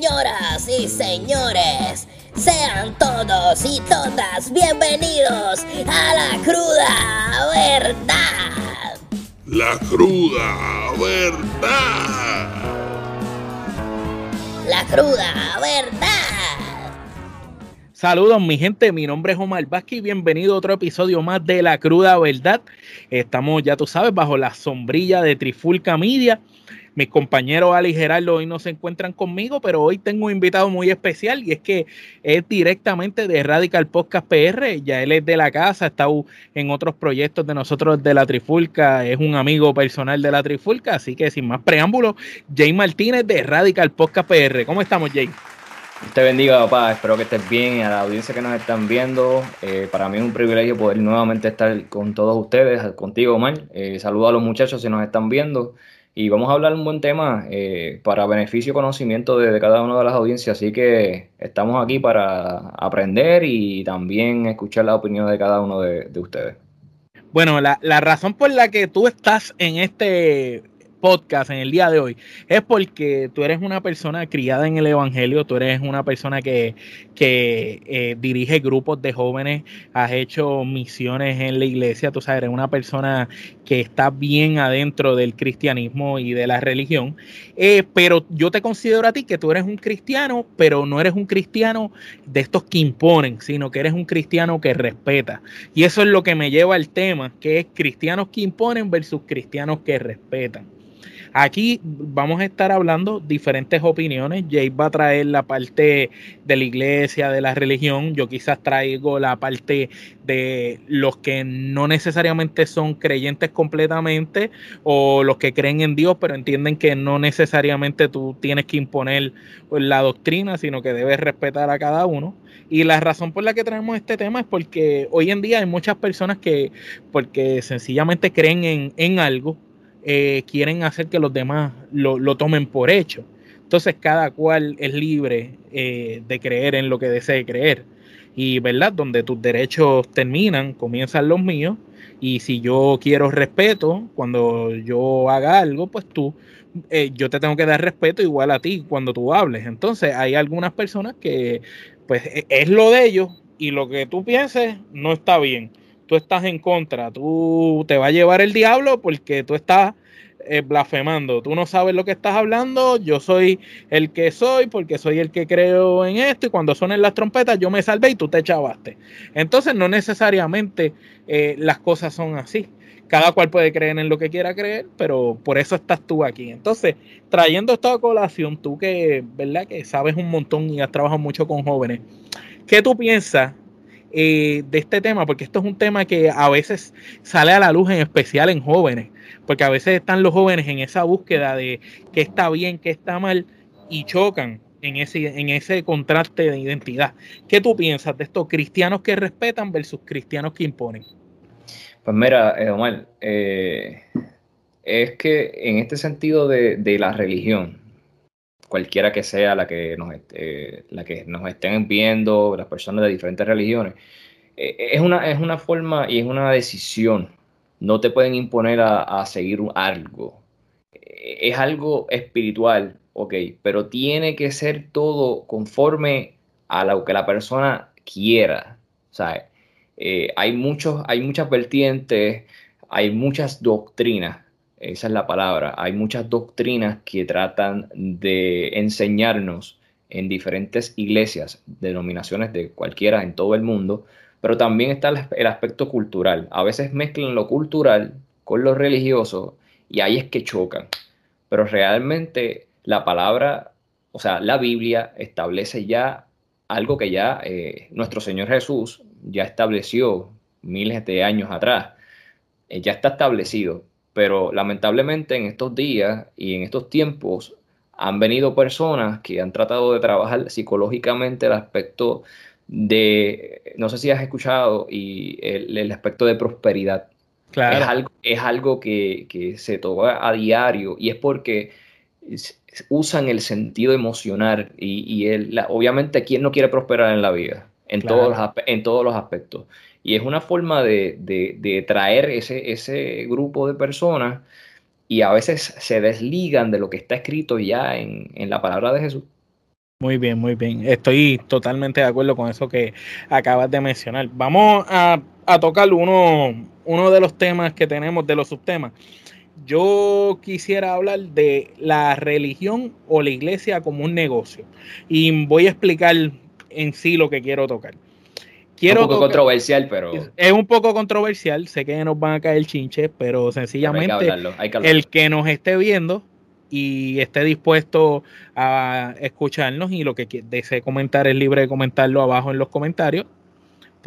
Señoras y señores, sean todos y todas bienvenidos a la cruda verdad. La cruda verdad. La cruda verdad. Saludos mi gente, mi nombre es Omar Vázquez y bienvenido a otro episodio más de La Cruda Verdad. Estamos, ya tú sabes, bajo la sombrilla de Trifulca Media mis compañeros Ali Gerardo hoy no se encuentran conmigo, pero hoy tengo un invitado muy especial y es que es directamente de Radical Podcast PR. Ya él es de la casa, estado en otros proyectos de nosotros de la Trifulca, es un amigo personal de la Trifulca, así que sin más preámbulos, Jay Martínez de Radical Podcast PR. ¿Cómo estamos, Jay? Te bendiga, papá. Espero que estés bien y a la audiencia que nos están viendo. Eh, para mí es un privilegio poder nuevamente estar con todos ustedes, contigo, Omar. Eh, saludo a los muchachos si nos están viendo. Y vamos a hablar un buen tema eh, para beneficio y conocimiento de, cada una de las audiencias. Así que estamos aquí para aprender y también escuchar la opinión de cada uno de, ustedes. Bueno, la, la, razón por la que tú estás en este podcast en el día de hoy es porque tú eres una persona criada en el Evangelio, tú eres una persona que, que eh, dirige grupos de jóvenes, has hecho misiones en la iglesia, tú sabes, eres una persona que está bien adentro del cristianismo y de la religión, eh, pero yo te considero a ti que tú eres un cristiano, pero no eres un cristiano de estos que imponen, sino que eres un cristiano que respeta. Y eso es lo que me lleva al tema, que es cristianos que imponen versus cristianos que respetan. Aquí vamos a estar hablando diferentes opiniones. Jay va a traer la parte de la iglesia, de la religión. Yo quizás traigo la parte de los que no necesariamente son creyentes completamente o los que creen en Dios, pero entienden que no necesariamente tú tienes que imponer la doctrina, sino que debes respetar a cada uno. Y la razón por la que traemos este tema es porque hoy en día hay muchas personas que, porque sencillamente creen en, en algo, eh, quieren hacer que los demás lo, tomen por hecho. Entonces cada cual es libre eh, de creer en lo que desee creer. Y, ¿verdad? Donde tus derechos terminan, comienzan los míos. Y si yo quiero respeto, cuando yo haga algo, pues tú, eh, yo te tengo que dar respeto igual a ti cuando tú hables. Entonces hay algunas personas que, pues, e, es lo de ellos y lo que tú pienses no está bien tú estás en contra, tú te va a llevar el diablo porque tú estás eh, blasfemando, tú no sabes lo que estás hablando, yo soy el que soy porque soy el que creo en esto y cuando suenen las trompetas yo me salvé y tú te chavaste. Entonces no necesariamente eh, las cosas son así. Cada cual puede creer en lo que quiera creer, pero por eso estás tú aquí. Entonces, trayendo esta colación, tú que, ¿verdad? Que sabes un montón y has trabajado mucho con jóvenes, ¿qué tú piensas eh, de este tema, porque esto es un tema que a veces sale a la luz, en especial en jóvenes, porque a veces están los jóvenes en esa búsqueda de qué está bien, qué está mal, y chocan en ese, en ese contraste de identidad. ¿Qué tú piensas de estos cristianos que respetan versus cristianos que imponen? Pues mira, eh, Omar, eh, es que en este sentido de, de la religión, cualquiera que sea la que nos, la que nos estén viendo, las personas de diferentes religiones, eh, es, una, es una forma y es una decisión. No te pueden imponer a, seguir algo. Es algo espiritual, ok, pero tiene que ser todo conforme a lo que la persona quiera. O sea, eh, hay, muchos, hay muchas vertientes, hay muchas doctrinas esa es la palabra. Hay muchas doctrinas que tratan de enseñarnos en diferentes iglesias, denominaciones de cualquiera en todo el mundo, pero también está el aspecto cultural. A veces mezclan lo cultural con lo religioso y ahí es que chocan. Pero realmente la palabra, o sea, la Biblia establece ya algo que ya eh, nuestro Señor Jesús ya estableció miles de años atrás. Eh, ya está establecido pero lamentablemente en estos días y en estos tiempos han venido personas que han tratado de trabajar psicológicamente el aspecto de, no sé si has escuchado, y el, aspecto de prosperidad. Claro. Es algo, es algo que, se toca a diario y es porque usan el sentido emocional y, obviamente, ¿quién no quiere prosperar en la vida? En, todos, en todos los aspectos. Y es una forma de, traer ese, ese, grupo de personas y a veces se desligan de lo que está escrito ya en, la palabra de Jesús. Muy bien, muy bien. Estoy totalmente de acuerdo con eso que acabas de mencionar. Vamos a, tocar uno, uno de los temas que tenemos, de los subtemas. Yo quisiera hablar de la religión o la iglesia como un negocio. Y voy a explicar en sí lo que quiero tocar. Quiero un poco controversial, pero. Es un poco controversial. Sé que nos van a caer chinches, pero sencillamente el que nos esté viendo y esté dispuesto a escucharnos y lo que desee comentar es libre de comentarlo abajo en los comentarios,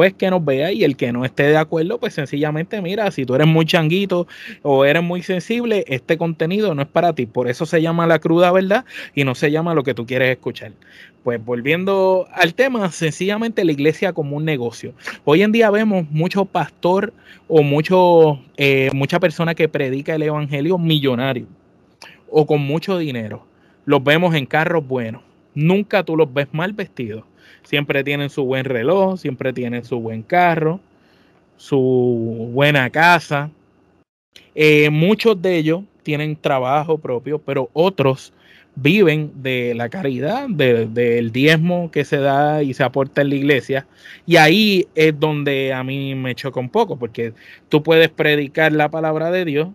pues que nos vea y el que no esté de acuerdo, pues sencillamente mira, si tú eres muy changuito o eres muy sensible, este contenido no es para ti. Por eso se llama la cruda verdad y no se llama lo que tú quieres escuchar. Pues volviendo al tema, sencillamente la iglesia como un negocio. Hoy en día vemos mucho pastor o mucho, eh, mucha persona que predica el evangelio millonario o con mucho dinero. Los vemos en carros buenos. Nunca tú los ves mal vestidos. Siempre tienen su buen reloj, siempre tienen su buen carro, su buena casa. Eh, muchos de ellos tienen trabajo propio, pero otros viven de la caridad, del diezmo que se da y se aporta en la iglesia. Y ahí es donde a mí me choca un poco, porque tú puedes predicar la palabra de Dios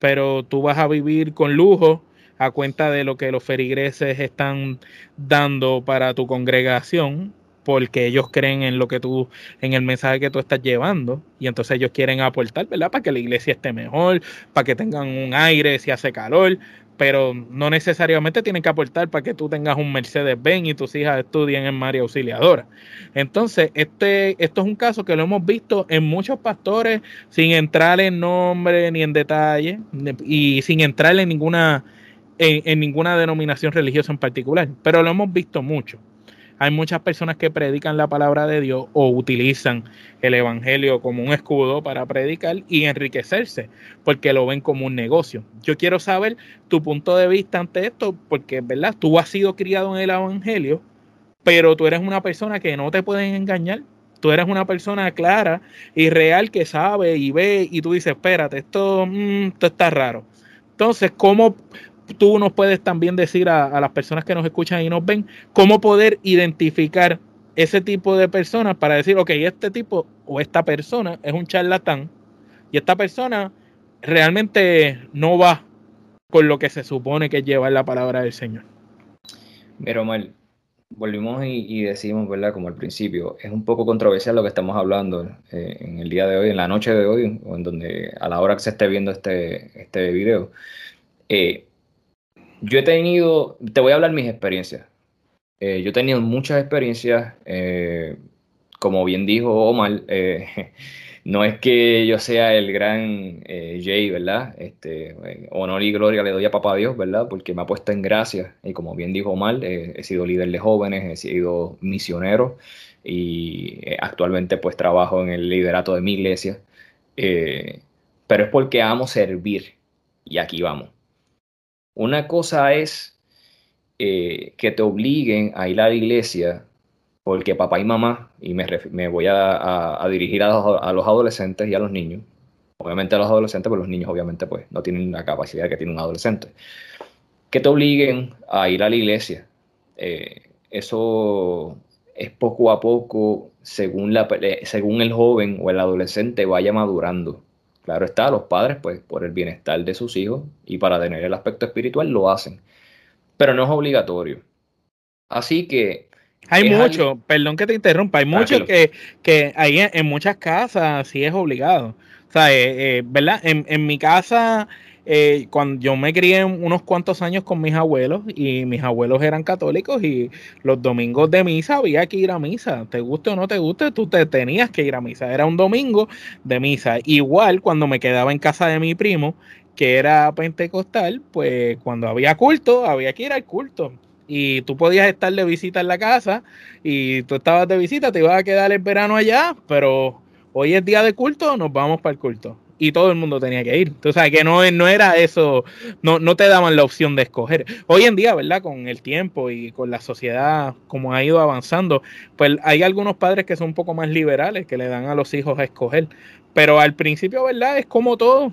pero tú vas a vivir con lujo a cuenta de lo que los ferigreses están dando para tu congregación, porque ellos creen en lo que tú, en el mensaje que tú estás llevando, y entonces ellos quieren aportar, ¿verdad? Para que la iglesia esté mejor, para que tengan un aire si hace calor, pero no necesariamente tienen que aportar para que tú tengas un Mercedes-Benz y tus hijas estudien en María Auxiliadora. Entonces, este, esto es un caso que lo hemos visto en muchos pastores sin entrar en nombre ni en detalle y sin entrar en ninguna, en ninguna denominación religiosa en particular, pero lo hemos visto mucho. Hay muchas personas que predican la palabra de Dios o utilizan el Evangelio como un escudo para predicar y enriquecerse, porque lo ven como un negocio. Yo quiero saber tu punto de vista ante esto, porque, ¿verdad? Tú has sido criado en el Evangelio, pero tú eres una persona que no te pueden engañar. Tú eres una persona clara y real que sabe y ve y tú dices, espérate, esto, mm, esto está raro. Entonces, ¿cómo tú nos puedes también decir a, las personas que nos escuchan y nos ven cómo poder identificar ese tipo de personas para decir, ok, este tipo o esta persona es un charlatán y esta persona realmente no va con lo que se supone que lleva la palabra del Señor. Pero mal, volvimos y, decimos, ¿verdad? Como al principio, es un poco controversial lo que estamos hablando eh, en el día de hoy, en la noche de hoy, o en donde a la hora que se esté viendo este, este video. Eh, yo he tenido, te voy a hablar mis experiencias. Eh, yo he tenido muchas experiencias, eh, como bien dijo Omar, eh, no es que yo sea el gran Jay, ¿verdad? Este, honor y gloria le doy a papá Dios, ¿verdad? Porque me ha puesto en gracia y como bien dijo Omar, he sido líder de jóvenes, he sido misionero y actualmente pues trabajo en el liderato de mi iglesia, pero es porque amo servir y aquí vamos. Una cosa es eh, que te obliguen a ir a la iglesia porque papá y mamá, y me, voy a, dirigir a los, adolescentes y a los niños, obviamente a los adolescentes, pero los niños obviamente pues no tienen la capacidad que tiene un adolescente, que te obliguen a ir a la iglesia. Eh, eso es poco a poco la, según el joven o el adolescente vaya madurando. Claro está, los padres, pues por el bienestar de sus hijos y para tener el aspecto espiritual lo hacen, pero no es obligatorio. Así que... Hay mucho, perdón que te interrumpa, hay mucho que, que hay en, muchas casas sí es obligado. O sea, eh, eh, ¿verdad? En, en mi casa eh, cuando yo me crié unos cuantos años con mis abuelos y mis abuelos eran católicos y los domingos de misa había que ir a misa, te guste o no te guste, tú te tenías que ir a misa, era un domingo de misa. Igual cuando me quedaba en casa de mi primo, que era pentecostal, pues cuando había culto, había que ir al culto. Y tú podías estar de visita en la casa y tú estabas de visita, te ibas a quedar el verano allá, pero hoy es día de culto, nos vamos para el culto y todo el mundo tenía que ir. O que no, no era eso, no, no te daban la opción de escoger. Hoy en día, ¿verdad? Con el tiempo y con la sociedad como ha ido avanzando, pues hay algunos padres que son un poco más liberales, que le dan a los hijos a escoger. Pero al principio, ¿verdad? Es como todo.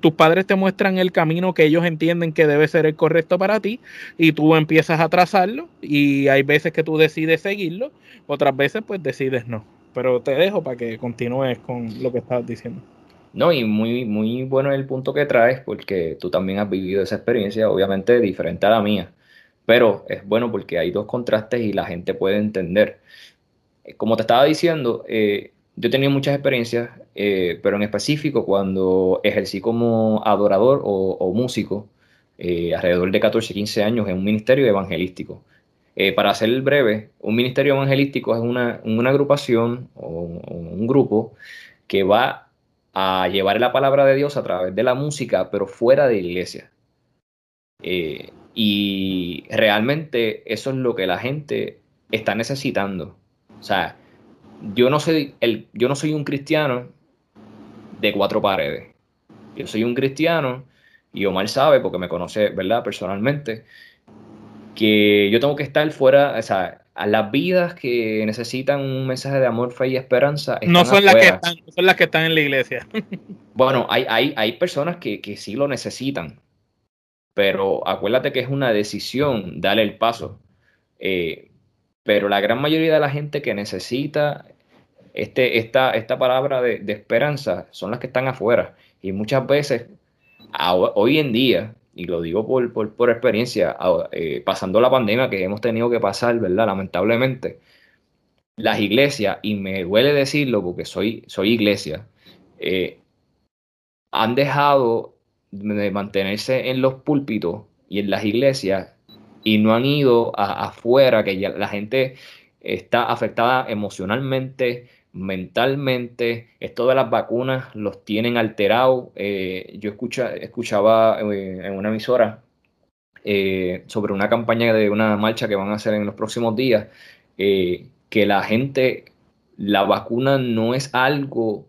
Tus padres te muestran el camino que ellos entienden que debe ser el correcto para ti y tú empiezas a trazarlo y hay veces que tú decides seguirlo, otras veces pues decides no. Pero te dejo para que continúes con lo que estabas diciendo. No, y muy, muy bueno el punto que traes, porque tú también has vivido esa experiencia, obviamente diferente a la mía, pero es bueno porque hay dos contrastes y la gente puede entender. Eh, como te estaba diciendo, eh, yo he tenido muchas experiencias, eh, pero en específico cuando ejercí como adorador o, músico, alrededor de 14, 15 años en un ministerio evangelístico. para ser breve, un ministerio evangelístico es una, agrupación o un grupo que va a llevar la palabra de Dios a través de la música, pero fuera de iglesia. Eh, y realmente eso es lo que la gente está necesitando. O sea, yo no soy, el, yo no soy un cristiano de cuatro paredes. Yo soy un cristiano, y Omar sabe, porque me conoce, ¿verdad? Personalmente, que yo tengo que estar fuera, o sea, a las vidas que necesitan un mensaje de amor, fe y esperanza. No son, las que están, son las que están en la iglesia. bueno, hay, hay, hay personas que, que, sí lo necesitan, pero acuérdate que es una decisión darle el paso. Eh, pero la gran mayoría de la gente que necesita este, esta, esta palabra de, de esperanza son las que están afuera. Y muchas veces, hoy en día, y lo digo por, por, experiencia, eh, pasando la pandemia que hemos tenido que pasar, ¿verdad? Lamentablemente, las iglesias, y me duele decirlo porque soy, soy iglesia, eh, han dejado de mantenerse en los púlpitos y en las iglesias y no han ido afuera, que ya la gente está afectada emocionalmente, mentalmente, esto de las vacunas los tienen alterados. Eh, yo escucha, escuchaba eh, en una emisora eh, sobre una campaña de una marcha que van a hacer en los próximos días, que la gente, la vacuna no es algo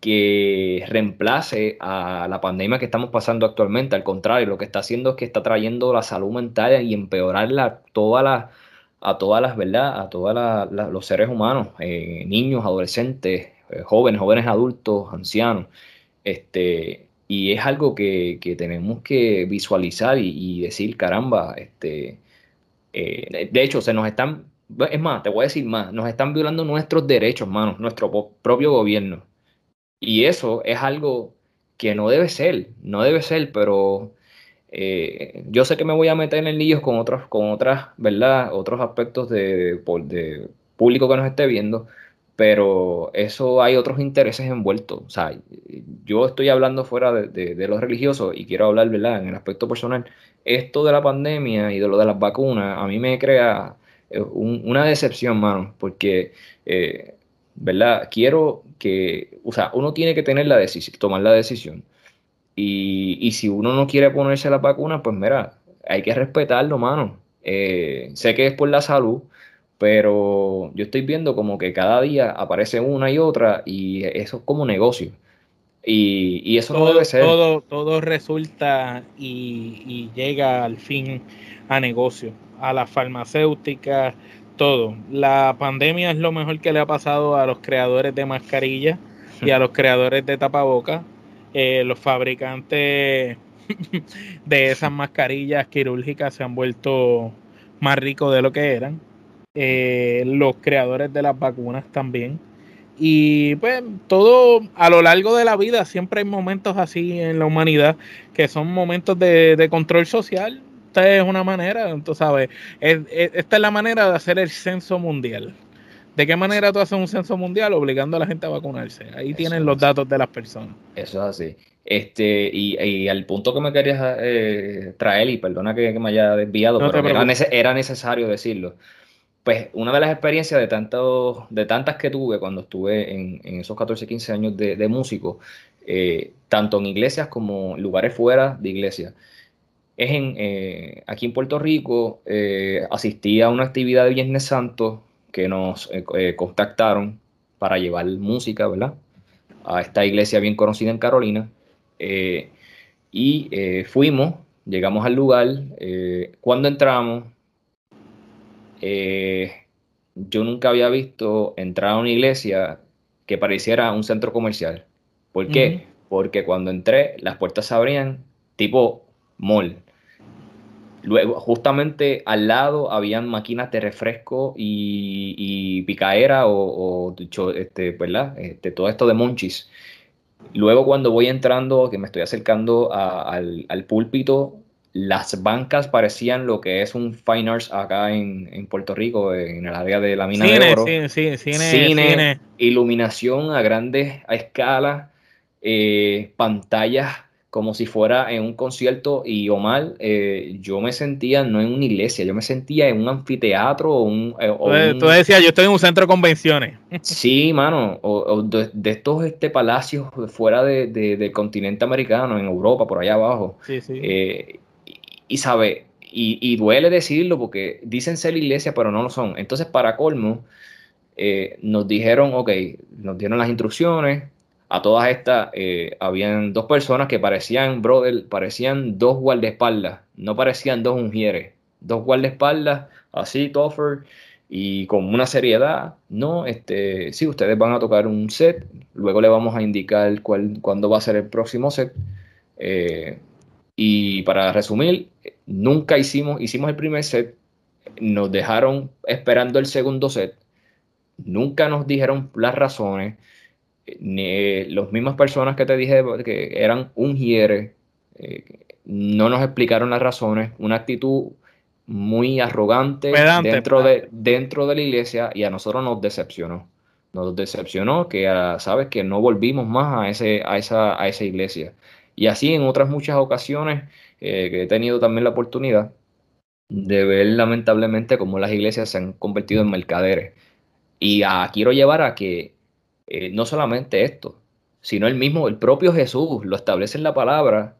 que reemplace a la pandemia que estamos pasando actualmente, al contrario, lo que está haciendo es que está trayendo la salud mental y empeorarla toda la a todas las, ¿verdad? A todos los seres humanos, eh, niños, adolescentes, eh, jóvenes, jóvenes adultos, ancianos. Este, y es algo que, tenemos que visualizar y, decir, caramba, este, eh, de hecho, se nos están, es más, te voy a decir más, nos están violando nuestros derechos, hermanos, nuestro propio gobierno. Y eso es algo que no debe ser, no debe ser, pero eh, yo sé que me voy a meter en líos con otros, con otras, ¿verdad? Otros aspectos de, de, público que nos esté viendo, pero eso hay otros intereses envueltos. O sea, yo estoy hablando fuera de, de, los religiosos y quiero hablar, ¿verdad? En el aspecto personal. Esto de la pandemia y de lo de las vacunas, a mí me crea eh, una decepción, mano, porque, eh, ¿verdad? Quiero que, o sea, uno tiene que tener la decisión, tomar la decisión y, si uno no quiere ponerse la vacuna, pues mira, hay que respetarlo, mano. Eh, sé que es por la salud, pero yo estoy viendo como que cada día aparece una y otra y eso es como negocio. Y, eso todo, no debe ser. Todo, todo resulta y, y, llega al fin a negocio, a las farmacéuticas, todo. La pandemia es lo mejor que le ha pasado a los creadores de mascarillas y a los creadores de tapabocas eh, los fabricantes de esas mascarillas quirúrgicas se han vuelto más ricos de lo que eran. Eh, los creadores de las vacunas también. Y pues todo a lo largo de la vida siempre hay momentos así en la humanidad que son momentos de, control social. Esta es una manera, tú sabes, esta es la manera de hacer el censo mundial. ¿De qué manera tú haces un censo mundial obligando a la gente a vacunarse? Ahí tienen los datos de las personas. Eso es así. Este, y, al punto que me querías eh, traer, y perdona que, me haya desviado, pero era, necesario decirlo. Pues una de las experiencias de, tanto, de tantas que tuve cuando estuve en, esos 14, 15 años de, músico, eh, tanto en iglesias como lugares fuera de iglesias, es en, eh, aquí en Puerto Rico, asistí a una actividad de Viernes Santo que nos eh, eh, contactaron para llevar música, ¿verdad? a esta iglesia bien conocida en Carolina. Eh, y eh, fuimos, llegamos al lugar. cuando entramos, yo nunca había visto entrar a una iglesia que pareciera un centro comercial. ¿Por qué? Porque cuando entré, las puertas se abrían tipo mall. Luego, justamente al lado habían máquinas de refresco y, y picaera o, este, ¿verdad? Este, todo esto de monchis. Luego cuando voy entrando, que me estoy acercando al, púlpito, las bancas parecían lo que es un fine arts acá en, Puerto Rico, en el área de la mina de oro. Cine, cine, cine, iluminación a grandes a escala, eh, pantallas como si fuera en un concierto y Omar, eh, yo me sentía no en una iglesia, yo me sentía en un anfiteatro o un... Eh, tú, decías, yo estoy en un centro de convenciones. Sí, mano, o, de, estos este, palacios fuera de, del continente americano, en Europa, por allá abajo. Sí, sí. Eh, y, sabe, y, y, duele decirlo porque dicen ser iglesia, pero no lo son. Entonces, para colmo, nos dijeron, ok, nos dieron las instrucciones, a todas estas eh, habían dos personas que parecían, brother, parecían dos guardaespaldas, no parecían dos ungieres, dos guardaespaldas, así, tougher, y con una seriedad, no, este, sí, ustedes van a tocar un set, luego le vamos a indicar cuál, cuándo va a ser el próximo set, eh, y para resumir, nunca hicimos, hicimos el primer set, nos dejaron esperando el segundo set, nunca nos dijeron las razones, ni las mismas personas que te dije que eran un hiere, eh, no nos explicaron las razones, una actitud muy arrogante dentro, de, dentro de la iglesia y a nosotros nos decepcionó. Nos decepcionó que, sabes, que no volvimos más a, ese, a, esa, a esa iglesia. Y así en otras muchas ocasiones eh, que he tenido también la oportunidad de ver lamentablemente cómo las iglesias se han convertido en mercaderes. Y quiero llevar a que eh, no solamente esto, sino el mismo, el propio Jesús lo establece en la palabra,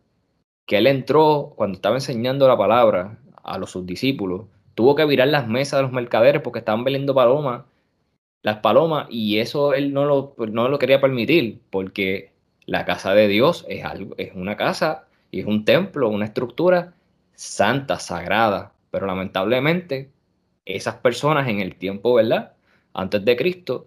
que él entró cuando estaba enseñando la palabra a los sus discípulos, tuvo que virar las mesas de los mercaderes porque estaban vendiendo palomas, las palomas, y eso él no lo, no lo quería permitir, porque la casa de Dios es, algo, es una casa y es un templo, una estructura santa, sagrada, pero lamentablemente esas personas en el tiempo, ¿verdad? Antes de Cristo,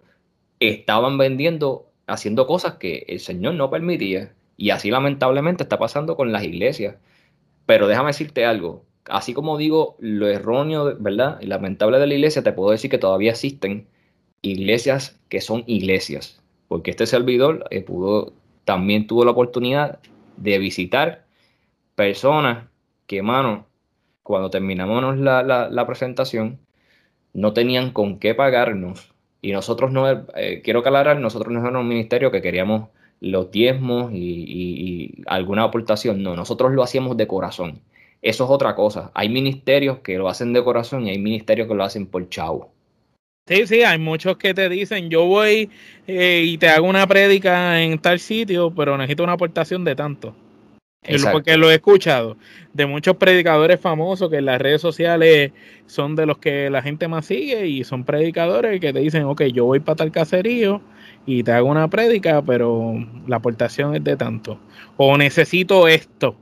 estaban vendiendo, haciendo cosas que el Señor no permitía. Y así lamentablemente está pasando con las iglesias. Pero déjame decirte algo, así como digo lo erróneo, ¿verdad? Y lamentable de la iglesia, te puedo decir que todavía existen iglesias que son iglesias. Porque este servidor eh, pudo, también tuvo la oportunidad de visitar personas que, mano, cuando terminamos la, la presentación, no tenían con qué pagarnos y nosotros no, eh, quiero aclarar, nosotros no somos un ministerio que queríamos los diezmos y, alguna aportación, no, nosotros lo hacíamos de corazón. Eso es otra cosa. Hay ministerios que lo hacen de corazón y hay ministerios que lo hacen por chavo. Sí, sí, hay muchos que te dicen, yo voy eh, y te hago una prédica en tal sitio, pero necesito una aportación de tanto. Porque lo he escuchado de muchos predicadores famosos que en las redes sociales son de los que la gente más sigue y son predicadores que te dicen, ok, yo voy para tal caserío y te hago una prédica, pero la aportación es de tanto. O necesito esto,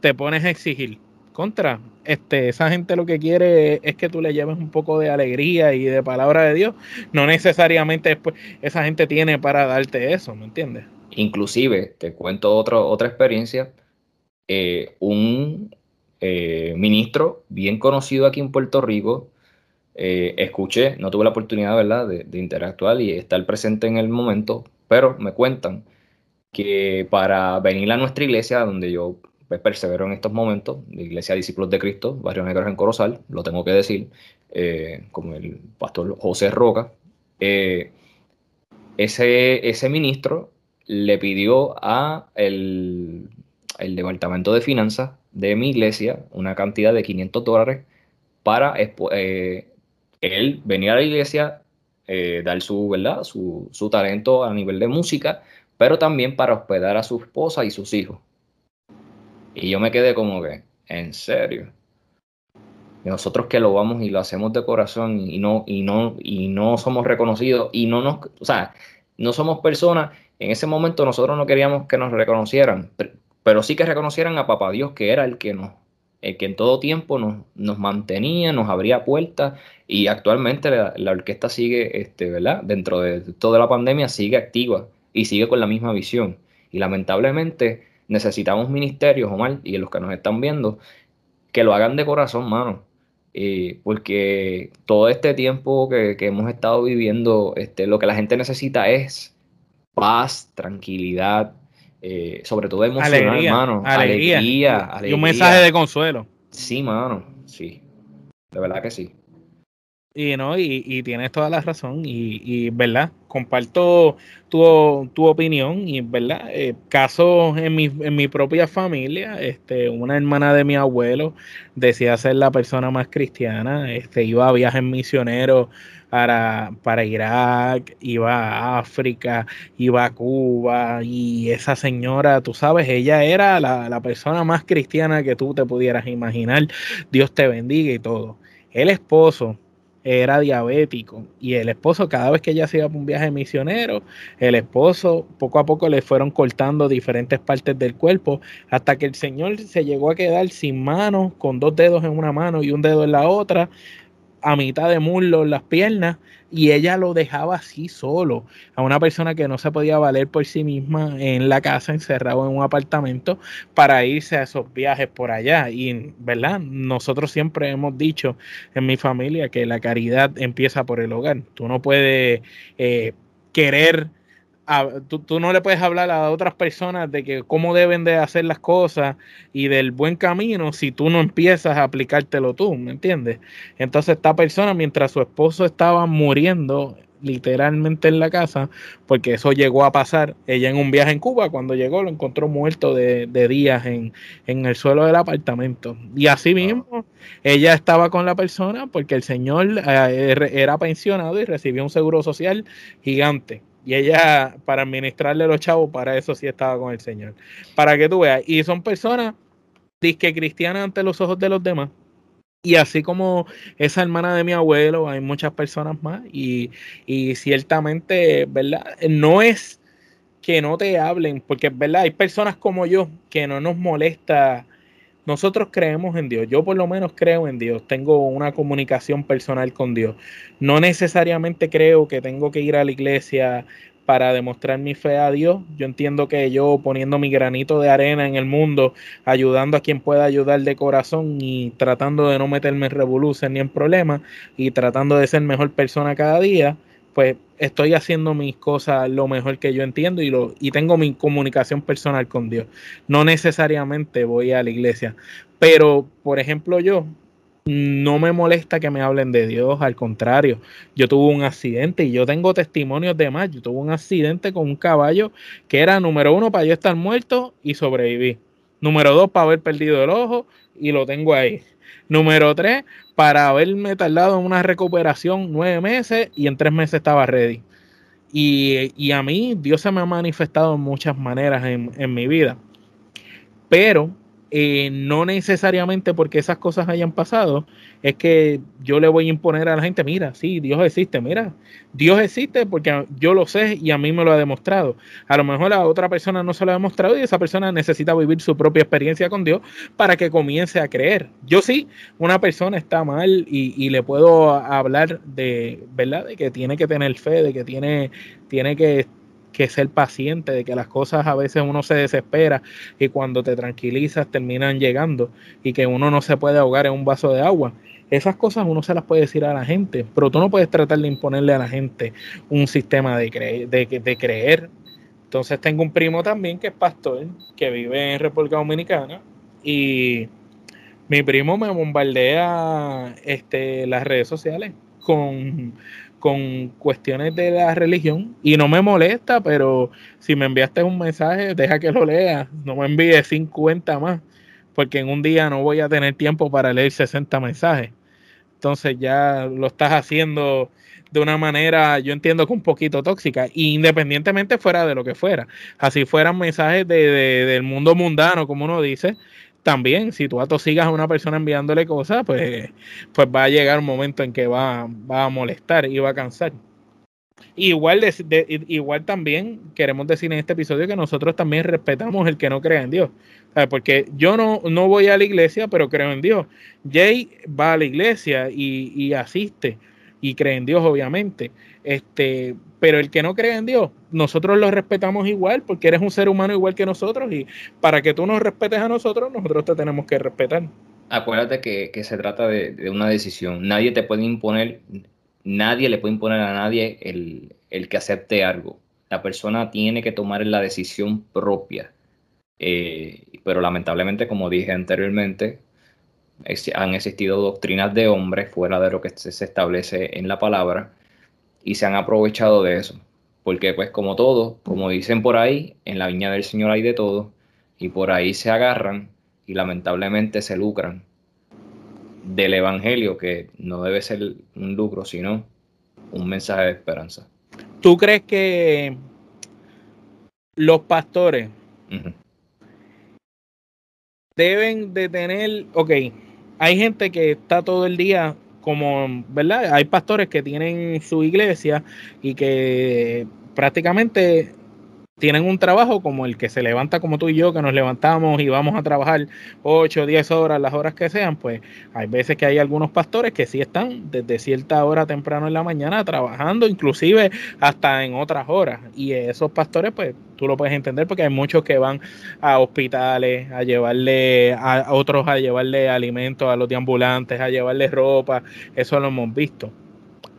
te pones a exigir. Contra, este, esa gente lo que quiere es que tú le lleves un poco de alegría y de palabra de Dios. No necesariamente después esa gente tiene para darte eso, ¿me entiendes? Inclusive, te cuento otro, otra experiencia eh, un eh, ministro bien conocido aquí en Puerto Rico. Eh, escuché, no tuve la oportunidad ¿verdad? De, interactuar y estar presente en el momento, pero me cuentan que para venir a nuestra iglesia, donde yo pues, persevero en estos momentos, la Iglesia Discípulos de Cristo, Barrio Negros en Corozal, lo tengo que decir, como el pastor José Roca, ese, ese ministro le pidió a el el Departamento de Finanzas de mi iglesia una cantidad de 500 dólares para eh, él venir a la iglesia, eh, dar su, ¿verdad? Su, su, talento a nivel de música, pero también para hospedar a su esposa y sus hijos. Y yo me quedé como que, en serio. nosotros que lo vamos y lo hacemos de corazón y no, y no, y no somos reconocidos y no nos, o sea, no somos personas En ese momento nosotros no queríamos que nos reconocieran, pero sí que reconocieran a Papá Dios, que era el que nos, el que en todo tiempo nos, nos mantenía, nos abría puertas y actualmente la, orquesta sigue, este, ¿verdad? Dentro de toda la pandemia sigue activa y sigue con la misma visión. Y lamentablemente necesitamos ministerios, Omar, y los que nos están viendo, que lo hagan de corazón, mano. Eh, porque todo este tiempo que, hemos estado viviendo, este, lo que la gente necesita es paz, tranquilidad, eh, sobre todo emocional, alegría, hermano. Alegría, alegría, Y un mensaje de consuelo. Sí, mano, sí. De verdad que sí. Y no, y, y, tienes toda la razón, y, y verdad, comparto tu, tu opinión, y verdad, eh, casos en mi, en mi propia familia, este, una hermana de mi abuelo decía ser la persona más cristiana, este, iba a viajes misioneros para, para Irak, iba a África, iba a Cuba, y esa señora, tú sabes, ella era la, la persona más cristiana que tú te pudieras imaginar, Dios te bendiga y todo. El esposo, era diabético. Y el esposo cada vez que ella se iba por un viaje misionero, el esposo poco a poco le fueron cortando diferentes partes del cuerpo hasta que el señor se llegó a quedar sin manos, con dos dedos en una mano y un dedo en la otra, a mitad de muslo en las piernas y ella lo dejaba así solo, a una persona que no se podía valer por sí misma en la casa, encerrado en un apartamento, para irse a esos viajes por allá. Y, ¿verdad? Nosotros siempre hemos dicho en mi familia que la caridad empieza por el hogar. Tú no puedes eh, querer tú, no le puedes hablar a otras personas de que cómo deben de hacer las cosas y del buen camino si tú no empiezas a aplicártelo tú, ¿me entiendes? Entonces esta persona mientras su esposo estaba muriendo literalmente en la casa, porque eso llegó a pasar, ella en un viaje en Cuba, cuando llegó lo encontró muerto de, días en, en, el suelo del apartamento. Y así mismo, ella estaba con la persona porque el señor eh, era pensionado y recibía un seguro social gigante. Y ella, para administrarle los chavos, para eso sí estaba con el Señor. Para que tú veas. Y son personas disque cristianas ante los ojos de los demás. Y así como esa hermana de mi abuelo, hay muchas personas más. Y, y ciertamente, ¿verdad? No es que no te hablen, porque verdad, hay personas como yo que no nos molesta nosotros creemos en Dios. Yo por lo menos creo en Dios. Tengo una comunicación personal con Dios. No necesariamente creo que tengo que ir a la iglesia para demostrar mi fe a Dios. Yo entiendo que yo poniendo mi granito de arena en el mundo, ayudando a quien pueda ayudar de corazón y tratando de no meterme en revoluciones ni en problemas y tratando de ser mejor persona cada día, pues estoy haciendo mis cosas lo mejor que yo entiendo y, lo, y tengo mi comunicación personal con Dios. No necesariamente voy a la iglesia, pero por ejemplo yo no me molesta que me hablen de Dios, al contrario, yo tuve un accidente y yo tengo testimonios de más, yo tuve un accidente con un caballo que era número uno para yo estar muerto y sobreviví. Número dos para haber perdido el ojo y lo tengo ahí. Número tres, para haberme tardado en una recuperación nueve meses y en tres meses estaba ready. Y, a mí Dios se me ha manifestado en muchas maneras en, en mi vida. Pero eh, no necesariamente porque esas cosas hayan pasado, es que yo le voy a imponer a la gente, mira, sí, Dios existe, mira, Dios existe porque yo lo sé y a mí me lo ha demostrado. A lo mejor a otra persona no se lo ha demostrado y esa persona necesita vivir su propia experiencia con Dios para que comience a creer. Yo sí, una persona está mal y, y le puedo hablar de, ¿verdad? De que tiene que tener fe, de que tiene, tiene que que ser paciente, de que las cosas a veces uno se desespera y cuando te tranquilizas terminan llegando y que uno no se puede ahogar en un vaso de agua. Esas cosas uno se las puede decir a la gente, pero tú no puedes tratar de imponerle a la gente un sistema de, de, creer. Entonces tengo un primo también que es pastor, que vive en República Dominicana y mi primo me bombardea este, las redes sociales con con cuestiones de la religión y no me molesta, pero si me enviaste un mensaje, deja que lo lea, no me envíes 50 más, porque en un día no voy a tener tiempo para leer 60 mensajes. Entonces ya lo estás haciendo de una manera, yo entiendo que un poquito tóxica, independientemente fuera de lo que fuera. Así fueran mensajes de, del mundo mundano, como uno dice, también, si tú atosigas a una persona enviándole cosas, pues, pues va a llegar un momento en que va, va a molestar y va a cansar. Igual, igual también queremos decir en este episodio que nosotros también respetamos el que no crea en Dios. Porque yo no, no voy a la iglesia, pero creo en Dios. Jay va a la iglesia y, y asiste y cree en Dios, obviamente. Este, pero el que no cree en Dios, nosotros lo respetamos igual, porque eres un ser humano igual que nosotros, y para que tú nos respetes a nosotros, nosotros te tenemos que respetar. Acuérdate que, se trata de, una decisión. Nadie te puede imponer, nadie le puede imponer a nadie el, el que acepte algo. La persona tiene que tomar la decisión propia. Eh, pero lamentablemente, como dije anteriormente, han existido doctrinas de hombres fuera de lo que se establece en la palabra y se han aprovechado de eso. Porque pues como todo, como dicen por ahí, en la viña del Señor hay de todo y por ahí se agarran y lamentablemente se lucran del Evangelio que no debe ser un lucro, sino un mensaje de esperanza. ¿Tú crees que los pastores deben de tener, ok, hay gente que está todo el día como, ¿verdad? Hay pastores que tienen su iglesia y que prácticamente tienen un trabajo como el que se levanta como tú y yo, que nos levantamos y vamos a trabajar 8, 10 horas, las horas que sean, pues hay veces que hay algunos pastores que sí están desde cierta hora temprano en la mañana trabajando, inclusive hasta en otras horas. Y esos pastores, pues tú lo puedes entender porque hay muchos que van a hospitales a llevarle a otros a llevarle alimentos a los deambulantes, a llevarle ropa, eso lo hemos visto.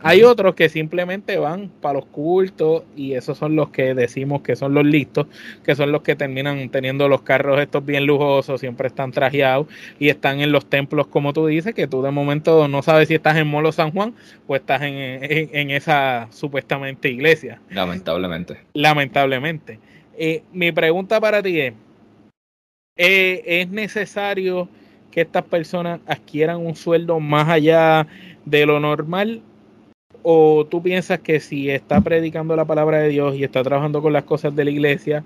Hay otros que simplemente van para los cultos y esos son los que decimos que son los listos, que son los que terminan teniendo los carros estos bien lujosos, siempre están trajeados y están en los templos como tú dices, que tú de momento no sabes si estás en Molo San Juan o estás en, esa supuestamente iglesia. Lamentablemente. Lamentablemente. Eh, mi pregunta para ti es, eh, ¿es necesario que estas personas adquieran un sueldo más allá de lo normal ¿O tú piensas que si está predicando la palabra de Dios y está trabajando con las cosas de la iglesia,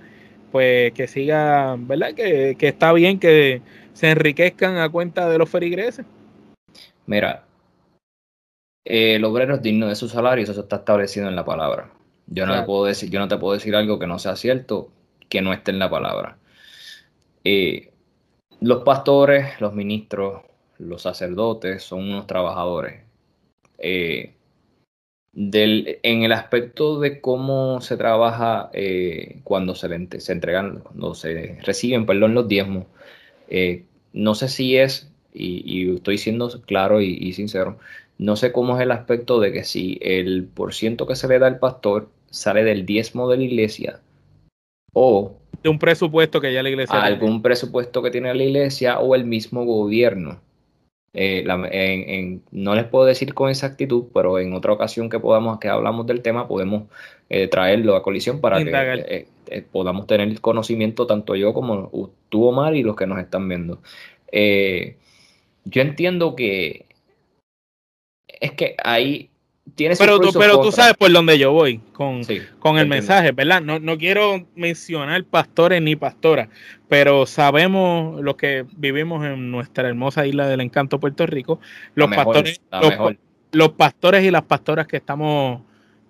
pues que siga, ¿verdad? Que, está bien que se enriquezcan a cuenta de los ferigreses. Mira, el obrero es digno de su salario, eso está establecido en la palabra. Yo no, te puedo decir, yo no te puedo decir algo que no sea cierto, que no esté en la palabra. Eh, los pastores, los ministros, los sacerdotes son unos trabajadores. Eh, del, en el aspecto de cómo se trabaja eh, cuando se, se, entregan, cuando se reciben, perdón, los diezmos, eh, no sé si es, y, estoy siendo claro y, sincero, no sé cómo es el aspecto de que si el por ciento que se le da al pastor sale del diezmo de la iglesia o de un presupuesto que ya la iglesia algún presupuesto que tiene la iglesia o el mismo gobierno eh, no les puedo decir con exactitud, pero en otra ocasión que podamos, que hablamos del tema, podemos eh, traerlo a colisión para que eh, podamos tener conocimiento tanto yo como tú, Omar, y los que nos están viendo. yo entiendo que es que ahí pero tú, pero tú sabes por dónde yo voy con, con el mensaje, ¿verdad? No, no quiero mencionar pastores ni pastoras, pero sabemos los que vivimos en nuestra hermosa isla del encanto Puerto Rico, los pastores, los pastores y las pastoras que estamos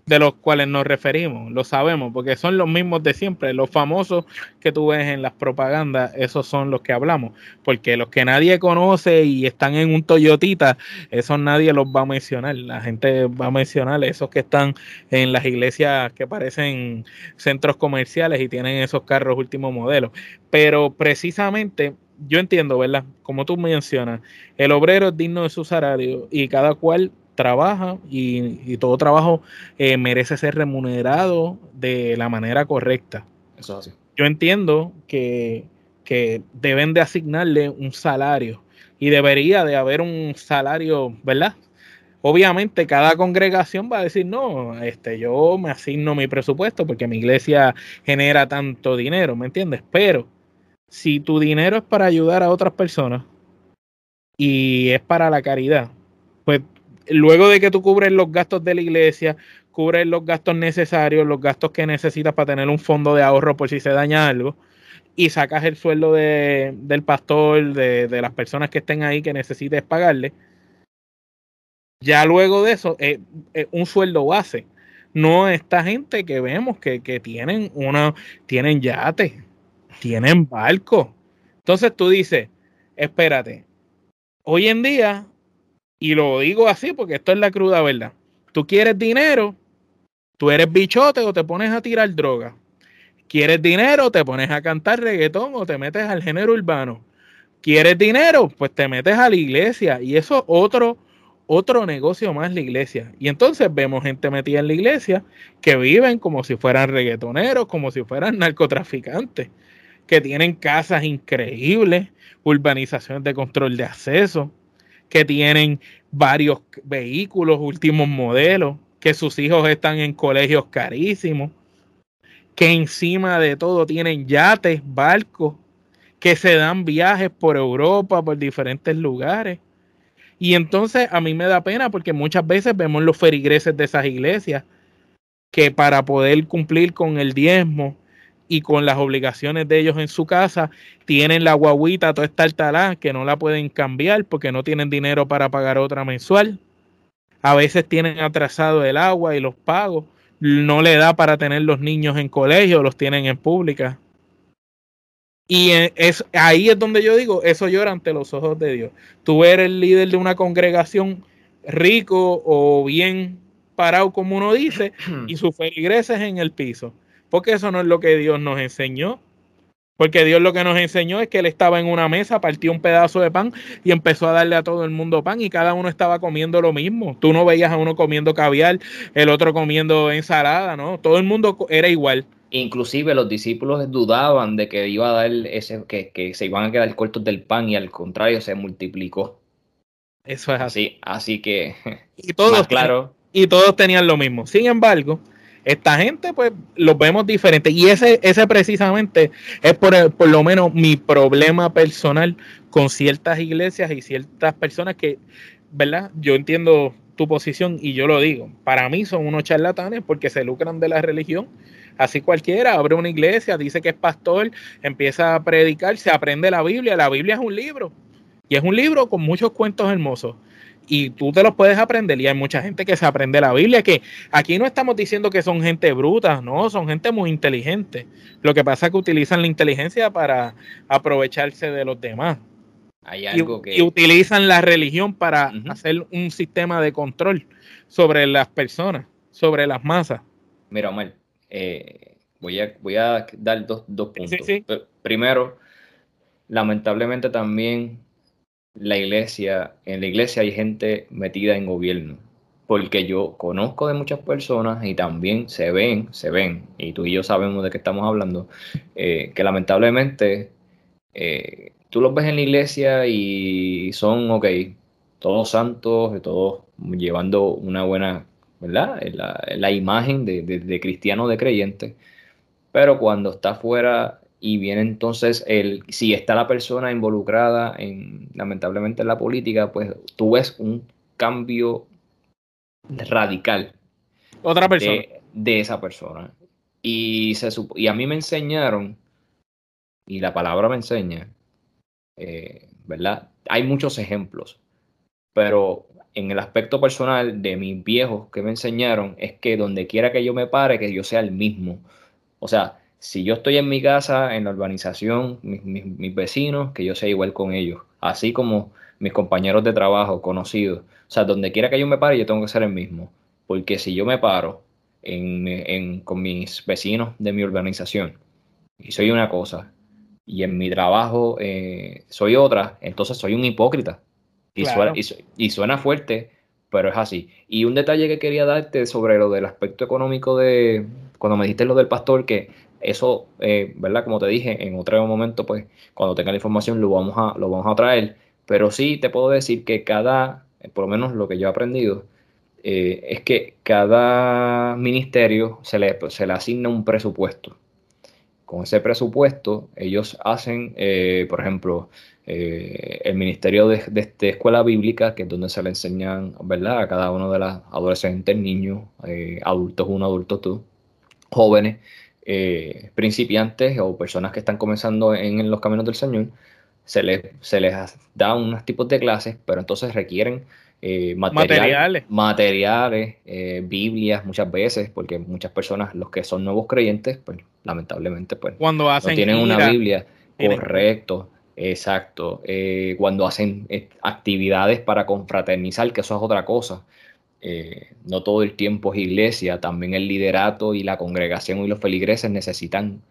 de los cuales nos referimos, lo sabemos, porque son los mismos de siempre, los famosos que tú ves en las propagandas, esos son los que hablamos, porque los que nadie conoce y están en un Toyotita, esos nadie los va a mencionar, la gente va a mencionar esos que están en las iglesias que parecen centros comerciales y tienen esos carros último modelo, pero precisamente yo entiendo, ¿verdad? Como tú mencionas, el obrero es digno de su salario y cada cual trabaja y, todo trabajo eh, merece ser remunerado de la manera correcta. Eso es así. Yo entiendo que, deben de asignarle un salario y debería de haber un salario, ¿verdad? Obviamente cada congregación va a decir, no, este, yo me asigno mi presupuesto porque mi iglesia genera tanto dinero, ¿me entiendes? Pero si tu dinero es para ayudar a otras personas y es para la caridad, pues luego de que tú cubres los gastos de la iglesia, cubres los gastos necesarios, los gastos que necesitas para tener un fondo de ahorro por si se daña algo, y sacas el sueldo del pastor, de, las personas que estén ahí que necesites pagarle, ya luego de eso, eh, eh, un sueldo base. no esta gente que vemos que, que tienen una, tienen yates, tienen barcos. Entonces tú dices, espérate, hoy en día, y lo digo así porque esto es la cruda verdad, tú quieres dinero, tú eres bichote o te pones a tirar droga. ¿Quieres dinero? Te pones a cantar reggaetón o te metes al género urbano. ¿Quieres dinero? Pues te metes a la iglesia. Y eso es otro, otro negocio más la iglesia. Y entonces vemos gente metida en la iglesia que viven como si fueran reggaetoneros, como si fueran narcotraficantes, que tienen casas increíbles, urbanizaciones de control de acceso, que tienen varios vehículos, últimos modelos, que sus hijos están en colegios carísimos que encima de todo tienen yates, barcos, que se dan viajes por Europa, por diferentes lugares. Y entonces a mí me da pena porque muchas veces vemos los ferigreses de esas iglesias que para poder cumplir con el diezmo y con las obligaciones de ellos en su casa, tienen la guaguita, toda esta altalá, que no la pueden cambiar porque no tienen dinero para pagar otra mensual. A veces tienen atrasado el agua y los pagos no le da para tener los niños en colegio, los tienen en pública. Y es, ahí es donde yo digo, eso llora ante los ojos de Dios. Tú eres el líder de una congregación rico o bien parado, como uno dice, y sus feligreses en el piso. Porque eso no es lo que Dios nos enseñó. Porque Dios lo que nos enseñó es que Él estaba en una mesa, partió un pedazo de pan y empezó a darle a todo el mundo pan y cada uno estaba comiendo lo mismo. Tú no veías a uno comiendo caviar, el otro comiendo ensalada, ¿no? Todo el mundo era igual. Inclusive los discípulos dudaban de que iba a dar ese, que, se iban a quedar cortos del pan y al contrario se multiplicó. Eso es así. Así, que y todos, claro. Y todos tenían lo mismo. Sin embargo, esta gente, pues, los vemos diferentes. Y ese, ese precisamente es por, por lo menos mi problema personal con ciertas iglesias y ciertas personas que, ¿verdad? Yo entiendo tu posición y yo lo digo. Para mí son unos charlatanes porque se lucran de la religión. Así cualquiera abre una iglesia, dice que es pastor, empieza a predicar, se aprende la Biblia. La Biblia es un libro. Y es un libro con muchos cuentos hermosos y tú te los puedes aprender. Y hay mucha gente que se aprende la Biblia, que aquí no estamos diciendo que son gente bruta, no, son gente muy inteligente. Lo que pasa es que utilizan la inteligencia para aprovecharse de los demás. Hay algo y, que... y utilizan la religión para hacer un sistema de control sobre las personas, sobre las masas. Mira, Omar, eh, voy, a, voy a dar dos, dos puntos. Primero, lamentablemente también la iglesia, en la iglesia hay gente metida en gobierno, porque yo conozco de muchas personas y también se ven, se ven, y tú y yo sabemos de qué estamos hablando, eh, que lamentablemente eh, tú los ves en la iglesia y son, ok, todos santos, todos llevando una buena, ¿verdad? La, imagen de, de, de cristiano, de creyente, pero cuando está fuera y viene entonces el, si está la persona involucrada en, lamentablemente en la política, pues tú ves un cambio radical. Otra persona. De, esa persona. Y, se, y a mí me enseñaron, y la palabra me enseña, eh, ¿verdad? Hay muchos ejemplos, pero en el aspecto personal de mis viejos que me enseñaron es que donde quiera que yo me pare, que yo sea el mismo. O sea, si yo estoy en mi casa, en la urbanización, mis, vecinos, que yo sea igual con ellos, así como mis compañeros de trabajo, conocidos. O sea, donde quiera que yo me pare, yo tengo que ser el mismo. Porque si yo me paro con mis vecinos de mi urbanización y soy una cosa, y en mi trabajo eh, soy otra, entonces soy un hipócrita. Y, y suena fuerte, pero es así. Y un detalle que quería darte sobre lo del aspecto económico de, cuando me dijiste lo del pastor, que eso, eh, ¿verdad? Como te dije, en otro momento, pues cuando tenga la información lo vamos a, lo vamos a traer. Pero sí te puedo decir que cada, por lo menos lo que yo he aprendido, eh, es que cada ministerio se le, se le asigna un presupuesto. Con ese presupuesto, ellos hacen, eh, por ejemplo, el ministerio de, de, escuela bíblica, que es donde se le enseñan, ¿verdad? A cada uno de las adolescentes, niños, adultos, uno, adulto, tú, jóvenes, eh, principiantes o personas que están comenzando en, los caminos del Señor, se les, se les da unos tipos de clases, pero entonces requieren eh, materiales, materiales eh, Biblias muchas veces, porque muchas personas, los que son nuevos creyentes, pues lamentablemente, pues cuando hacen no tienen una Biblia, correcto, exacto, eh, cuando hacen actividades para confraternizar, que eso es otra cosa. No todo el tiempo es iglesia, también el liderato y la congregación y los feligreses necesitan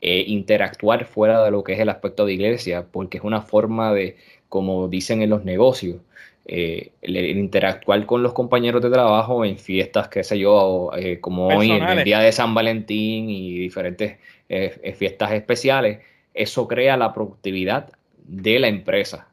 interactuar fuera de lo que es el aspecto de iglesia, porque es una forma de, como dicen en los negocios, eh, el, interactuar con los compañeros de trabajo en fiestas, qué sé yo, eh, como hoy, en el día de San Valentín y diferentes eh, fiestas especiales, eso crea la productividad de la empresa.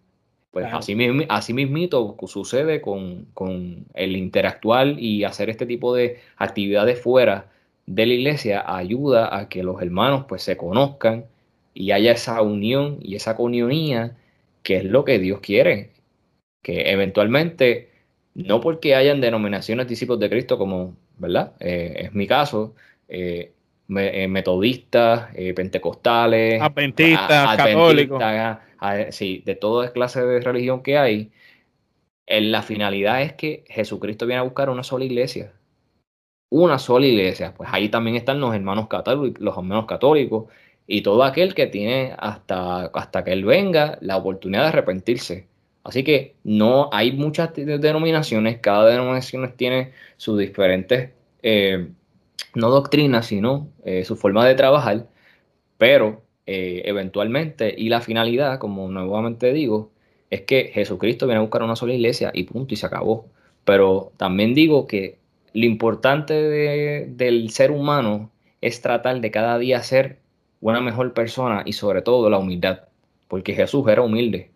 Pues así, así mismito sucede con, con, el interactuar y hacer este tipo de actividades fuera de la iglesia ayuda a que los hermanos pues se conozcan y haya esa unión y esa comunionía que es lo que Dios quiere que eventualmente, no porque hayan denominaciones discípulos de Cristo como, ¿verdad? Eh, es mi caso, eh, eh, metodistas, pentecostales, adventistas, católicos. Sí, de toda clase de religión que hay, la finalidad es que Jesucristo viene a buscar una sola iglesia. Una sola iglesia. Pues ahí también están los hermanos católicos, los hermanos católicos y todo aquel que tiene hasta, hasta que Él venga la oportunidad de arrepentirse. Así que no hay muchas denominaciones, cada denominación tiene sus diferentes, eh, no doctrinas, sino eh, su forma de trabajar, pero eh, eventualmente, y la finalidad, como nuevamente digo, es que Jesucristo viene a buscar una sola iglesia y punto, y se acabó. Pero también digo que lo importante del ser humano es tratar de cada día ser una mejor persona y sobre todo la humildad, porque Jesús era humilde.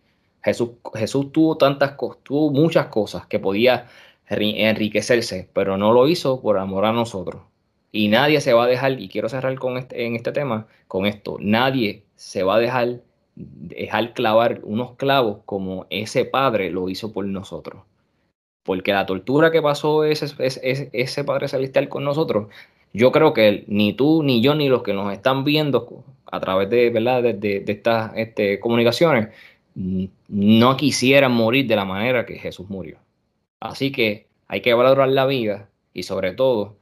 Jesús, Jesús tuvo tantas tuvo muchas cosas que podía enriquecerse, pero no lo hizo por amor a nosotros. Y nadie se va a dejar, y quiero cerrar con este, en este tema, con esto, nadie se va a dejar, dejar clavar unos clavos como ese Padre lo hizo por nosotros. Porque la tortura que pasó ese, ese, ese Padre Celestial con nosotros, yo creo que ni tú, ni yo, ni los que nos están viendo a través de, ¿verdad? de, de, estas este, comunicaciones, no quisieran morir de la manera que Jesús murió. Así que hay que valorar la vida y sobre todo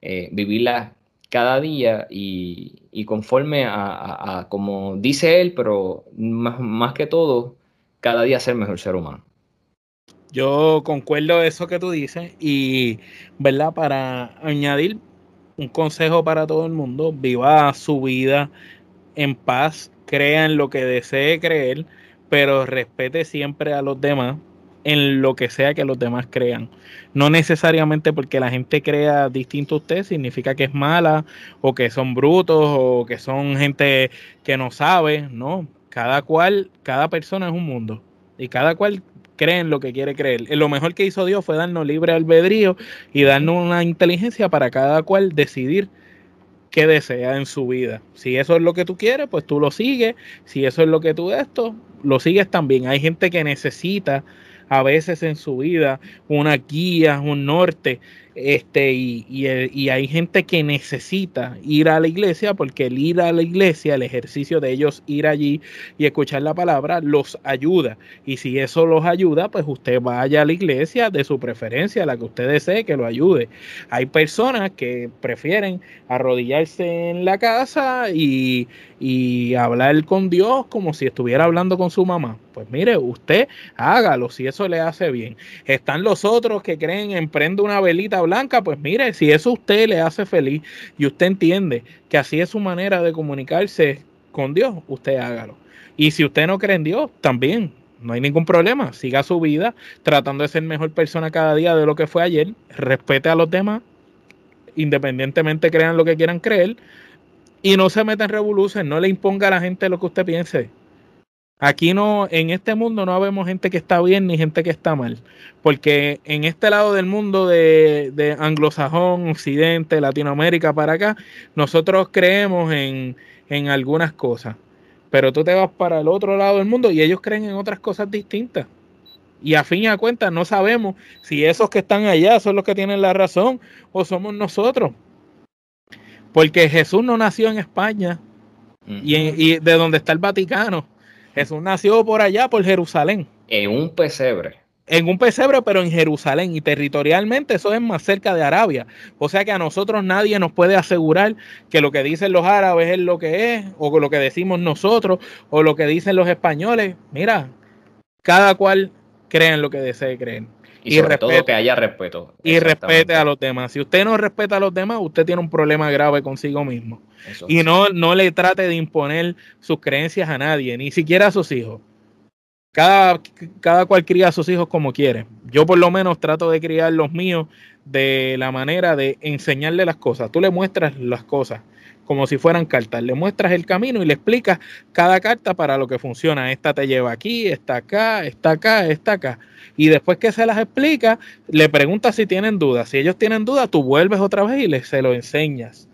eh, vivirla cada día y, conforme a, como dice él, pero más, más, que todo, cada día ser mejor ser humano. Yo concuerdo eso que tú dices y, ¿verdad? Para añadir un consejo para todo el mundo, viva su vida en paz, crea en lo que desee creer, pero respete siempre a los demás en lo que sea que los demás crean. No necesariamente porque la gente crea distinto a usted significa que es mala o que son brutos o que son gente que no sabe, no. Cada cual, cada persona es un mundo y cada cual cree en lo que quiere creer. Lo mejor que hizo Dios fue darnos libre albedrío y darnos una inteligencia para cada cual decidir qué desea en su vida. Si eso es lo que tú quieres, pues tú lo sigues. Si eso es lo que tú esto, lo sigues también. Hay gente que necesita a veces en su vida una guía, un norte, este, y, y, hay gente que necesita ir a la iglesia porque el ir a la iglesia, el ejercicio de ellos ir allí y escuchar la palabra, los ayuda. Y si eso los ayuda, pues usted vaya a la iglesia de su preferencia, la que usted desee que lo ayude. Hay personas que prefieren arrodillarse en la casa y, y hablar con Dios como si estuviera hablando con su mamá. Pues mire, usted hágalo si eso le hace bien. Están los otros que creen en prende una velita blanca, pues mire, si eso a usted le hace feliz y usted entiende que así es su manera de comunicarse con Dios, usted hágalo. Y si usted no cree en Dios, también, no hay ningún problema. Siga su vida tratando de ser mejor persona cada día de lo que fue ayer. Respete a los demás, independientemente crean lo que quieran creer. Y no se meta en revoluciones, no le imponga a la gente lo que usted piense. Aquí no, en este mundo no vemos gente que está bien ni gente que está mal. Porque en este lado del mundo de, de anglosajón, occidente, Latinoamérica para acá, nosotros creemos en, en algunas cosas. Pero tú te vas para el otro lado del mundo y ellos creen en otras cosas distintas. Y a fin y a cuentas no sabemos si esos que están allá son los que tienen la razón o somos nosotros. Porque Jesús no nació en España y, y de donde está el Vaticano. Jesús nació por allá, por Jerusalén. En un pesebre. en un pesebre, pero en Jerusalén y territorialmente eso es más cerca de Arabia. O sea que a nosotros nadie nos puede asegurar que lo que dicen los árabes es lo que es, o lo que decimos nosotros, o lo que dicen los españoles. Mira, cada cual cree en lo que desee creer. Y, sobre todo que haya respeto. Y respete a los demás. Si usted no respeta a los demás, usted tiene un problema grave consigo mismo. y no, no le trate de imponer sus creencias a nadie, ni siquiera a sus hijos. Cada, cada cual cría a sus hijos como quiere. Yo por lo menos trato de criar los míos de la manera de enseñarle las cosas. Tú le muestras las cosas como si fueran cartas. Le muestras el camino y le explicas cada carta para lo que funciona. Esta te lleva aquí, esta acá, esta acá, esta acá. Y después que se las explica, le preguntas si tienen dudas. Si ellos tienen dudas, tú vuelves otra vez y les, se lo enseñas.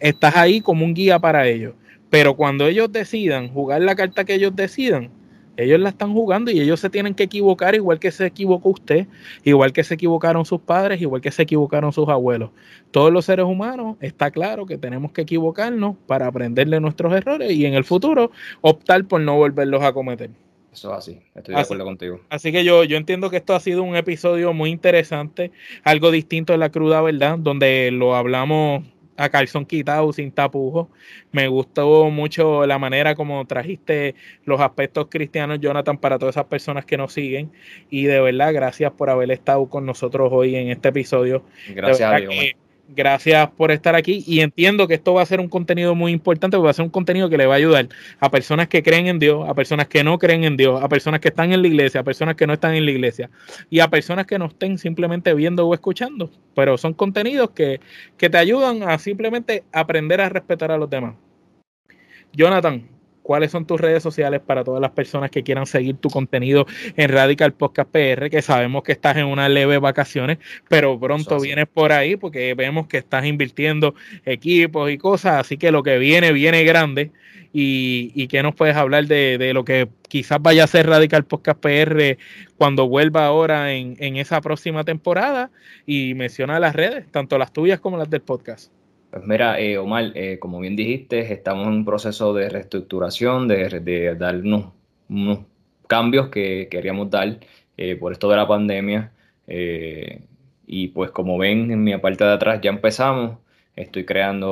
Estás ahí como un guía para ellos. Pero cuando ellos decidan jugar la carta que ellos decidan, ellos la están jugando y ellos se tienen que equivocar igual que se equivocó usted, igual que se equivocaron sus padres, igual que se equivocaron sus abuelos. Todos los seres humanos está claro que tenemos que equivocarnos para aprender de nuestros errores y en el futuro optar por no volverlos a cometer. Eso es así, estoy de acuerdo contigo. Así que yo, yo entiendo que esto ha sido un episodio muy interesante, algo distinto de la cruda verdad, donde lo hablamos a calzón quitado, sin tapujos. Me gustó mucho la manera como trajiste los aspectos cristianos, Jonathan, para todas esas personas que nos siguen. Y de verdad, gracias por haber estado con nosotros hoy en este episodio. Gracias a Dios gracias por estar aquí y entiendo que esto va a ser un contenido muy importante va a ser un contenido que le va a ayudar a personas que creen en Dios, a personas que no creen en Dios, a personas que están en la iglesia, a personas que no están en la iglesia y a personas que no estén simplemente viendo o escuchando, pero son contenidos que, que te ayudan a simplemente aprender a respetar a los demás. Jonathan, cuáles son tus redes sociales para todas las personas que quieran seguir tu contenido en Radical Podcast PR, que sabemos que estás en una leve vacaciones, pero pronto vienes por ahí porque vemos que estás invirtiendo equipos y cosas, así que lo que viene, viene grande. Y, y que nos puedes hablar de, lo que quizás vaya a ser Radical Podcast PR cuando vuelva ahora en, en esa próxima temporada y menciona las redes, tanto las tuyas como las del podcast. Pues mira, eh, Omar, eh, como bien dijiste, estamos en un proceso de reestructuración, de, dar unos, cambios que queríamos dar eh, por esto de la pandemia. y pues como ven en mi parte de atrás ya empezamos, estoy creando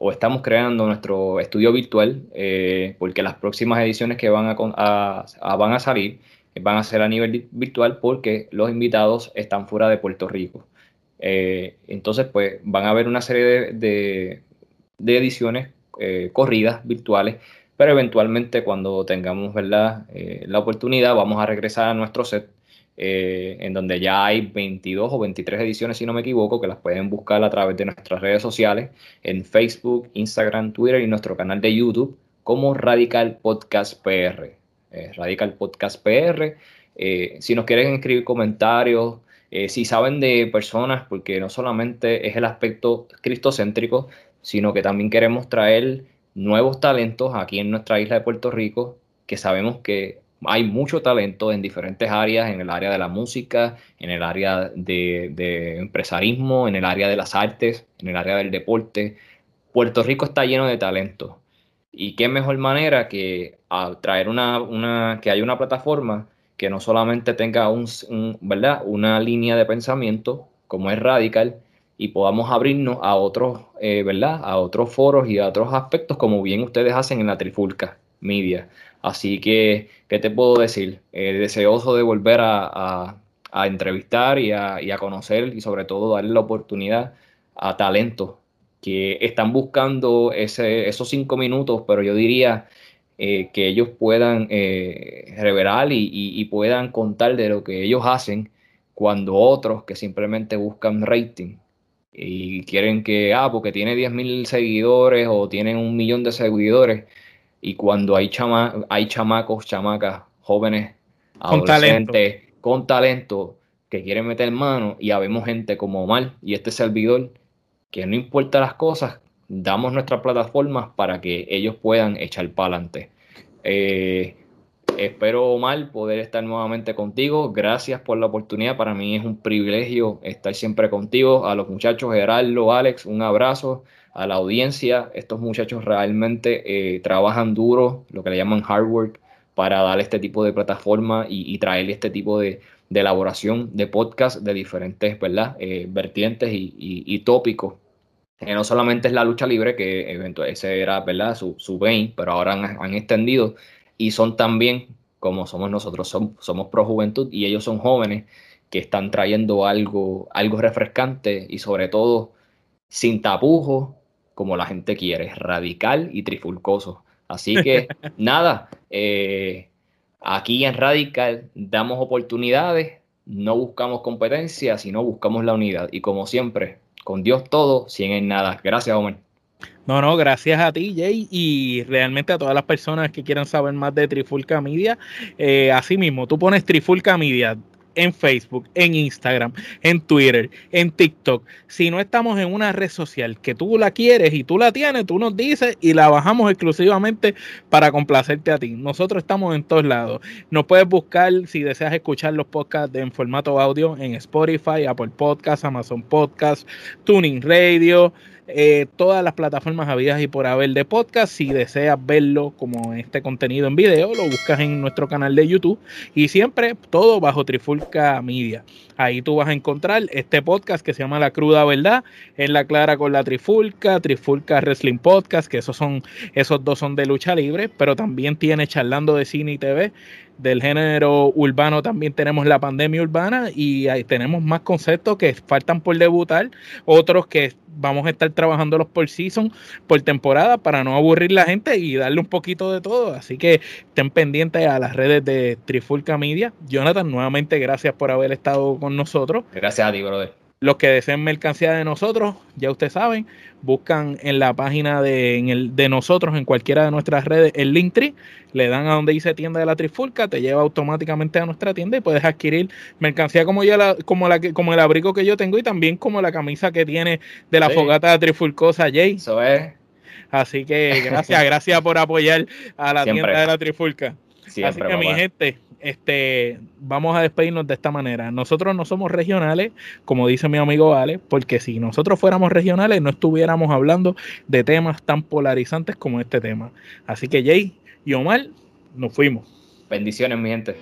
o estamos creando nuestro estudio virtual, porque las próximas ediciones que van a, van a salir van a ser a nivel virtual porque los invitados están fuera de Puerto Rico. Eh, entonces, pues van a haber una serie de, ediciones eh, corridas virtuales, pero eventualmente cuando tengamos ¿verdad? Eh, la oportunidad vamos a regresar a nuestro set, en donde ya hay 22 o 23 ediciones, si no me equivoco, que las pueden buscar a través de nuestras redes sociales, en Facebook, Instagram, Twitter y nuestro canal de YouTube como Radical Podcast PR. Radical Podcast PR. si nos quieren escribir comentarios, eh, si saben de personas, porque no solamente es el aspecto cristocéntrico, sino que también queremos traer nuevos talentos aquí en nuestra isla de Puerto Rico, que sabemos que hay mucho talento en diferentes áreas, en el área de la música, en el área de, empresarismo, en el área de las artes, en el área del deporte. Puerto Rico está lleno de talento. Y qué mejor manera que traer una, una, que haya una plataforma que no solamente tenga un, ¿verdad? una línea de pensamiento como es radical y podamos abrirnos a otros, eh, ¿verdad? A otros foros y a otros aspectos como bien ustedes hacen en la Trifulca Media. Así que, ¿qué te puedo decir? Eh, deseoso de volver a, entrevistar y a, y a, conocer y sobre todo darle la oportunidad a talentos que están buscando ese, esos cinco minutos, pero yo diría eh, que ellos puedan eh, revelar y, puedan contar de lo que ellos hacen cuando otros que simplemente buscan rating y quieren que, ah, porque tiene 10.000 seguidores o tienen un millón de seguidores y cuando hay, chama hay chamacos, chamacas, jóvenes, adolescentes con talento que quieren meter mano y habemos gente como Omar y este servidor que no importa las cosas, damos nuestras plataformas para que ellos puedan echar para adelante. Eh, espero, Omar, poder estar nuevamente contigo. Gracias por la oportunidad. Para mí es un privilegio estar siempre contigo. A los muchachos, Gerardo, Alex, un abrazo. A la audiencia, estos muchachos realmente eh, trabajan duro, lo que le llaman hard work, para dar este tipo de plataforma y, traer este tipo de, elaboración de podcast de diferentes ¿verdad? Eh, vertientes y, tópicos. Eh, no solamente es la lucha libre, que ese era ¿verdad? Su, su vein, pero ahora han, extendido y son también, como somos nosotros, somos pro juventud y ellos son jóvenes que están trayendo algo, algo refrescante y sobre todo sin tapujos, como la gente quiere, radical y trifulcoso. Así que nada, eh, aquí en Radical damos oportunidades, no buscamos competencia, sino buscamos la unidad. Y como siempre, con Dios todo, sin en nada. Gracias, Omar. No, no, gracias a ti, Jay, y realmente a todas las personas que quieran saber más de Trifulca Media. Eh, así mismo, tú pones Trifulca Media, en Facebook, en Instagram, en Twitter, en TikTok. Si no estamos en una red social que tú la quieres y tú la tienes, tú nos dices y la bajamos exclusivamente para complacerte a ti. Nosotros estamos en todos lados. Nos puedes buscar si deseas escuchar los podcasts en formato audio en Spotify, Apple Podcasts, Amazon Podcasts, Tuning Radio. Eh, todas las plataformas habidas y por haber de podcast. Si deseas verlo como este contenido en video, lo buscas en nuestro canal de YouTube y siempre todo bajo Trifulca Media. Ahí tú vas a encontrar este podcast que se llama La Cruda Verdad, en la clara con la Trifulca, Trifulca Wrestling Podcast, que esos son, esos dos son de lucha libre, pero también tiene charlando de cine y TV del género urbano también tenemos la pandemia urbana y ahí tenemos más conceptos que faltan por debutar, otros que vamos a estar trabajándolos por season, por temporada, para no aburrir la gente y darle un poquito de todo. Así que estén pendientes a las redes de Trifulca Media. Jonathan, nuevamente gracias por haber estado con nosotros. Gracias a ti, brother. Los que deseen mercancía de nosotros, ya ustedes saben, buscan en la página de, el, de nosotros, en cualquiera de nuestras redes, el Linktree, le dan a donde dice tienda de la Trifulca, te lleva automáticamente a nuestra tienda y puedes adquirir mercancía como, yo la, como, la, como el abrigo que yo tengo y también como la camisa que tiene de la fogata trifulcosa Jay. Eso es. Así que gracias, gracias por apoyar a la tienda de la Trifulca. Así que mi gente, este, vamos a despedirnos de esta manera. Nosotros no somos regionales, como dice mi amigo Ale, porque si nosotros fuéramos regionales no estuviéramos hablando de temas tan polarizantes como este tema. Así que Jay y Omar, nos fuimos. Bendiciones, mi gente.